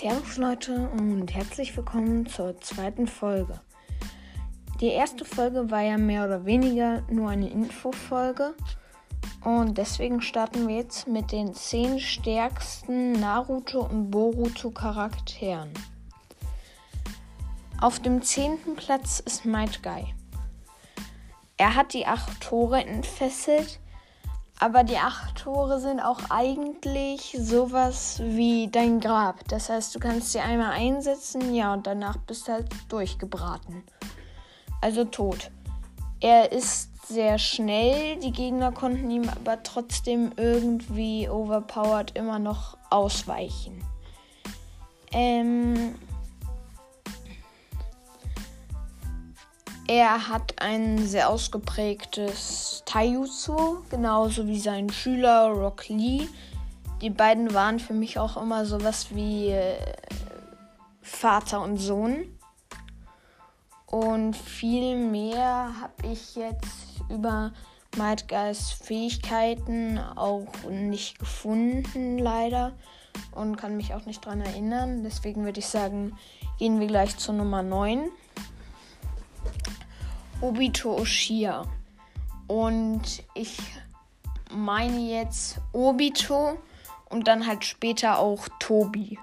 Servus Leute und herzlich willkommen zur zweiten Folge. Die erste Folge war ja mehr oder weniger nur eine Infofolge und deswegen starten wir jetzt mit den 10 stärksten Naruto und Boruto Charakteren. Auf dem 10. Platz ist Might Guy. Er hat die acht Tore entfesselt aber die acht Tore sind auch eigentlich sowas wie dein Grab. Das heißt, du kannst sie einmal einsetzen, ja, und danach bist du halt durchgebraten. Also tot. Er ist sehr schnell, die Gegner konnten ihm aber trotzdem irgendwie overpowered immer noch ausweichen. Ähm, Er hat ein sehr ausgeprägtes Taijutsu, genauso wie sein Schüler Rock Lee. Die beiden waren für mich auch immer sowas wie äh, Vater und Sohn. Und viel mehr habe ich jetzt über Might Guys Fähigkeiten auch nicht gefunden, leider. Und kann mich auch nicht dran erinnern. Deswegen würde ich sagen, gehen wir gleich zur Nummer 9. Obito Oshia. Und ich meine jetzt Obito und dann halt später auch Tobi.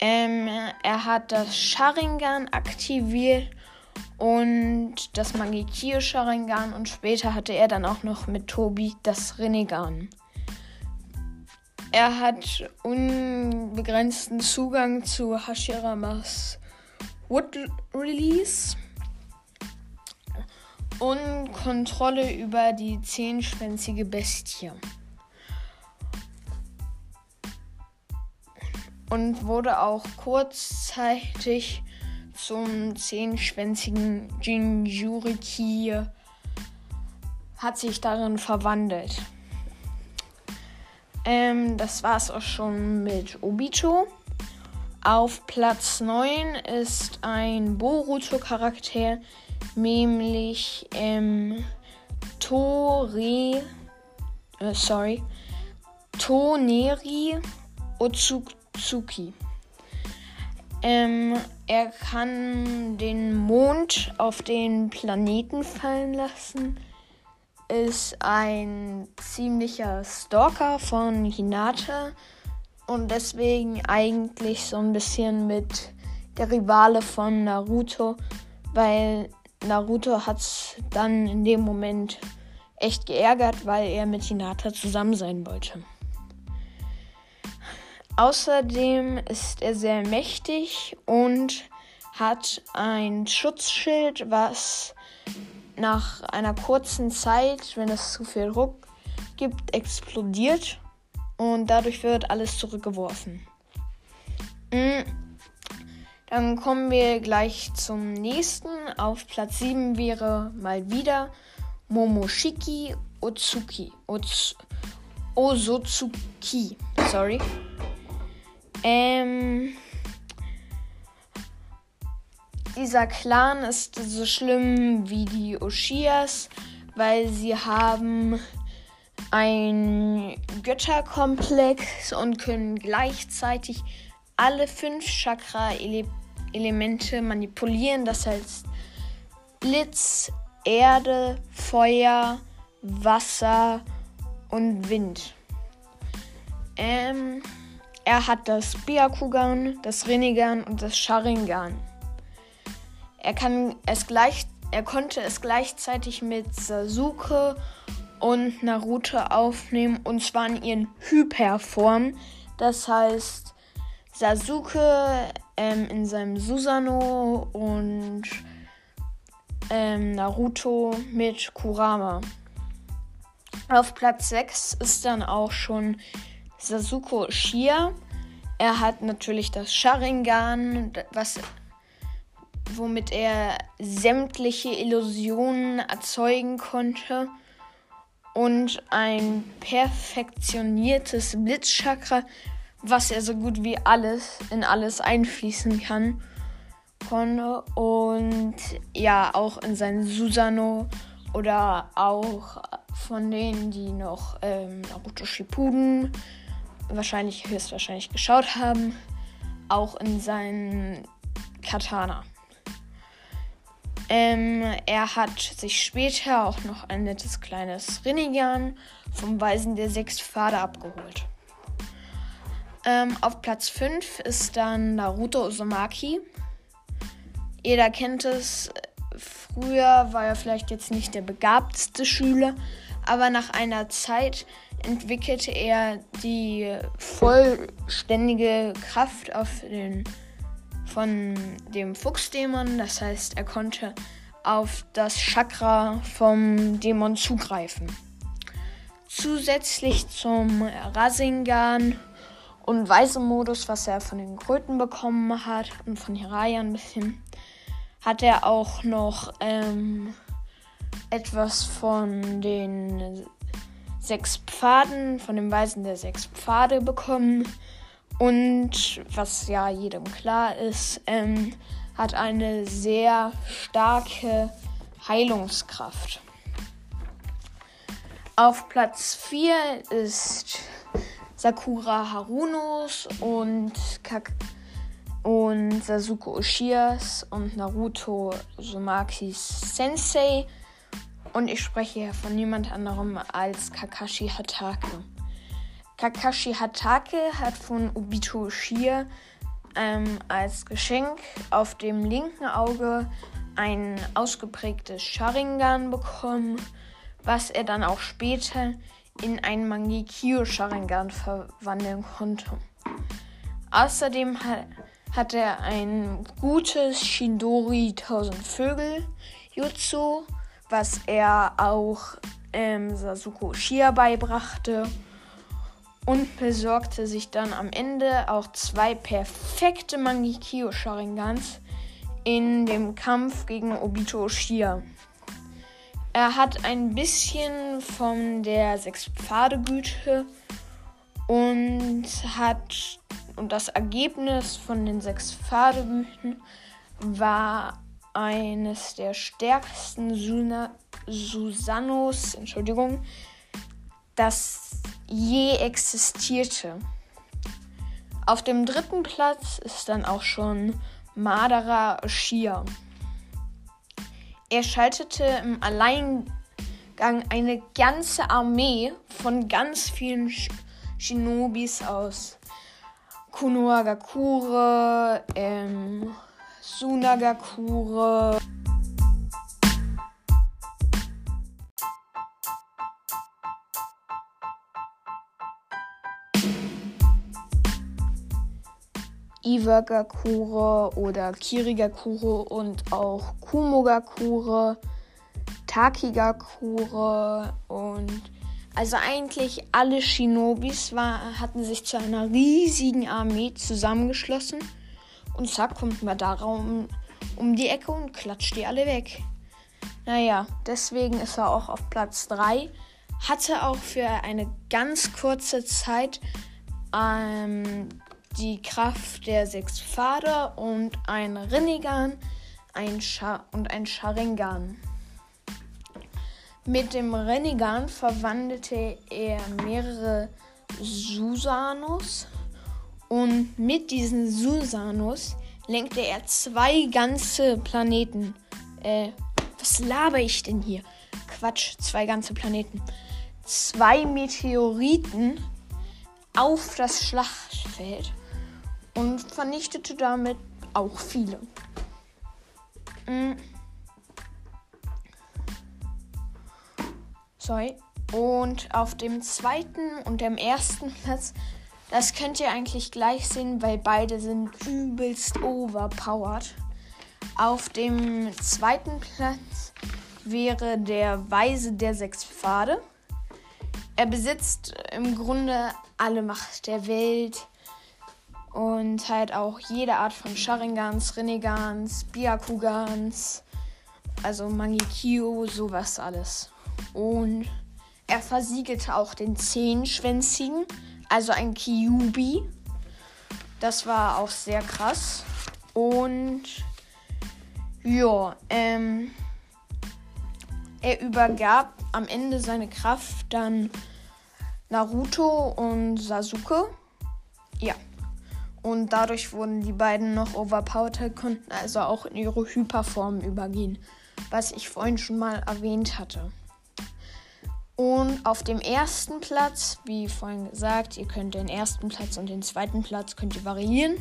Ähm, er hat das Sharingan aktiviert und das Mangekyo Sharingan und später hatte er dann auch noch mit Tobi das Rinnegan. Er hat unbegrenzten Zugang zu Hashiramas Wood Release und Kontrolle über die zehnschwänzige Bestie. Und wurde auch kurzzeitig zum zehnschwänzigen Jinjuriki, hat sich darin verwandelt. Ähm, das war es auch schon mit Obito. Auf Platz 9 ist ein Boruto-Charakter, nämlich ähm, Tori, äh, sorry, Toneri Otsuki. Ähm, er kann den Mond auf den Planeten fallen lassen. Ist ein ziemlicher Stalker von Hinata und deswegen eigentlich so ein bisschen mit der Rivale von Naruto, weil Naruto hat es dann in dem Moment echt geärgert, weil er mit Hinata zusammen sein wollte. Außerdem ist er sehr mächtig und hat ein Schutzschild, was nach einer kurzen Zeit, wenn es zu viel Druck gibt, explodiert und dadurch wird alles zurückgeworfen. Mhm. Dann kommen wir gleich zum nächsten. Auf Platz 7 wäre mal wieder Momoshiki Otsuki. Ots Osotsuki. Sorry. Ähm, dieser Clan ist so schlimm wie die Oshias, weil sie haben ein Götterkomplex und können gleichzeitig alle fünf Chakra-Elemente Elemente manipulieren. Das heißt Blitz, Erde, Feuer, Wasser und Wind. Ähm, er hat das Byakugan, das Rinnegan und das Sharingan. Er kann es gleich, er konnte es gleichzeitig mit Sasuke und Naruto aufnehmen und zwar in ihren Hyperform. Das heißt, Sasuke ähm, in seinem Susano und ähm, Naruto mit Kurama. Auf Platz 6 ist dann auch schon Sasuke Shia. Er hat natürlich das Sharingan, was, womit er sämtliche Illusionen erzeugen konnte. Und ein perfektioniertes Blitzchakra, was er so gut wie alles in alles einfließen kann. Konnte. Und ja, auch in sein Susano oder auch von denen, die noch ähm, Naruto Shippuden wahrscheinlich höchstwahrscheinlich geschaut haben. auch in seinen Katana. Ähm, er hat sich später auch noch ein nettes kleines Rinnegan vom Weisen der sechs Pfade abgeholt. Ähm, auf Platz 5 ist dann Naruto Uzumaki. Jeder kennt es. Früher war er vielleicht jetzt nicht der begabteste Schüler, aber nach einer Zeit entwickelte er die vollständige Kraft auf den von dem Fuchsdämon. Das heißt, er konnte auf das Chakra vom Dämon zugreifen. Zusätzlich zum Rasengan und Weisemodus, was er von den Kröten bekommen hat und von Hiraya ein bisschen, hat er auch noch ähm, etwas von den sechs Pfaden, von dem Weisen der sechs Pfade bekommen. Und was ja jedem klar ist, ähm, hat eine sehr starke Heilungskraft. Auf Platz 4 ist Sakura Harunos und, Kak und Sasuke Oshias und Naruto Uzumakis Sensei. Und ich spreche hier von niemand anderem als Kakashi Hatake. Kakashi Hatake hat von Obito Shia ähm, als Geschenk auf dem linken Auge ein ausgeprägtes Sharingan bekommen, was er dann auch später in ein Mangekyo Sharingan verwandeln konnte. Außerdem hat, er ein gutes Shindori 1000 Vögel Jutsu, was er auch ähm, Sasuke Shia beibrachte und besorgte sich dann am Ende auch zwei perfekte Mangekyo Sharingans in dem Kampf gegen Obito Shia. Er hat ein bisschen von der sechs Pfade Güte und hat und das Ergebnis von den sechs Pfade Güten war eines der stärksten Suna Susanos, Entschuldigung, das je existierte. Auf dem dritten Platz ist dann auch schon Madara Shia. Er schaltete im Alleingang eine ganze Armee von ganz vielen Sh Shinobis aus. Kunohagakure, ähm, Sunagakure. Iwagakure oder Kirigakure und auch Kumogakure, Takigakure und also eigentlich alle Shinobis war, hatten sich zu einer riesigen Armee zusammengeschlossen und zack kommt man da um, um die Ecke und klatscht die alle weg. Naja, deswegen ist er auch auf Platz 3. Hatte auch für eine ganz kurze Zeit ähm, die Kraft der sechs Pfade und ein Rinnegan ein und ein Sharingan. Mit dem Rinnegan verwandelte er mehrere Susanus und mit diesen Susanus lenkte er zwei ganze Planeten. Äh, was laber ich denn hier? Quatsch, zwei ganze Planeten. Zwei Meteoriten auf das Schlachtfeld und vernichtete damit auch viele. Mhm. Sorry. Und auf dem zweiten und dem ersten Platz, das könnt ihr eigentlich gleich sehen, weil beide sind übelst overpowered. Auf dem zweiten Platz wäre der Weise der sechs Pfade. Er besitzt im Grunde alle Macht der Welt und halt auch jede Art von Sharingans, Renegans, Byakugans, also Mangekyo, sowas alles. Und er versiegelte auch den Zehnschwänzigen, also ein Kyubi. Das war auch sehr krass. Und ja, ähm, er übergab am Ende seine Kraft dann Naruto und Sasuke. Ja. Und dadurch wurden die beiden noch overpowered, konnten also auch in ihre Hyperform übergehen, was ich vorhin schon mal erwähnt hatte. Und auf dem ersten Platz, wie vorhin gesagt, ihr könnt den ersten Platz und den zweiten Platz könnt ihr variieren,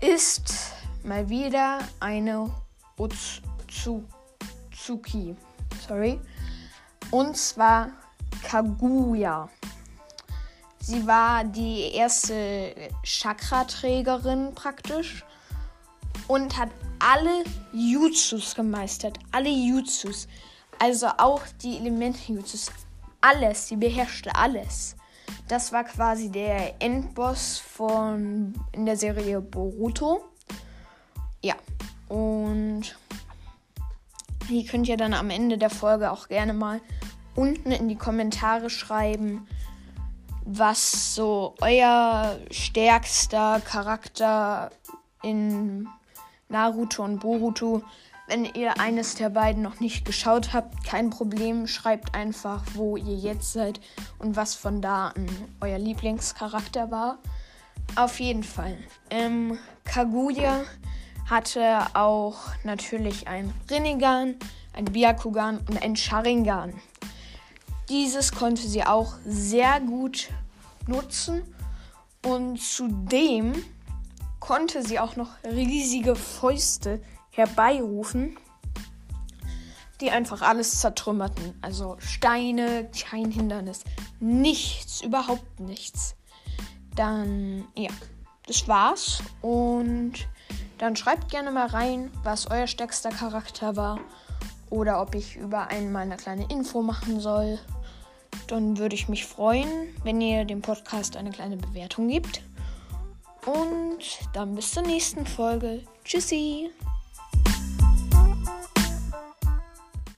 ist mal wieder eine Otsutsuki. Sorry. Und zwar Kaguya. Sie war die erste Chakra-Trägerin praktisch und hat alle Jutsus gemeistert. Alle Jutsus. Also auch die Elemente-Jutsus. Alles. Sie beherrschte alles. Das war quasi der Endboss von in der Serie Boruto. Ja. Und ihr könnt ja dann am Ende der Folge auch gerne mal unten in die Kommentare schreiben, was so euer stärkster Charakter in Naruto und Boruto. Wenn ihr eines der beiden noch nicht geschaut habt, kein Problem. Schreibt einfach, wo ihr jetzt seid und was von da an euer Lieblingscharakter war. Auf jeden Fall. Ähm, Kaguya hatte auch natürlich ein Rinnegan, ein Byakugan und ein Sharingan. Dieses konnte sie auch sehr gut nutzen und zudem konnte sie auch noch riesige Fäuste herbeirufen, die einfach alles zertrümmerten. Also Steine, kein Hindernis, nichts, überhaupt nichts. Dann, ja, das war's. Und dann schreibt gerne mal rein, was euer stärkster Charakter war. Oder ob ich über einen mal eine kleine Info machen soll dann würde ich mich freuen, wenn ihr dem Podcast eine kleine Bewertung gebt. Und dann bis zur nächsten Folge. Tschüssi!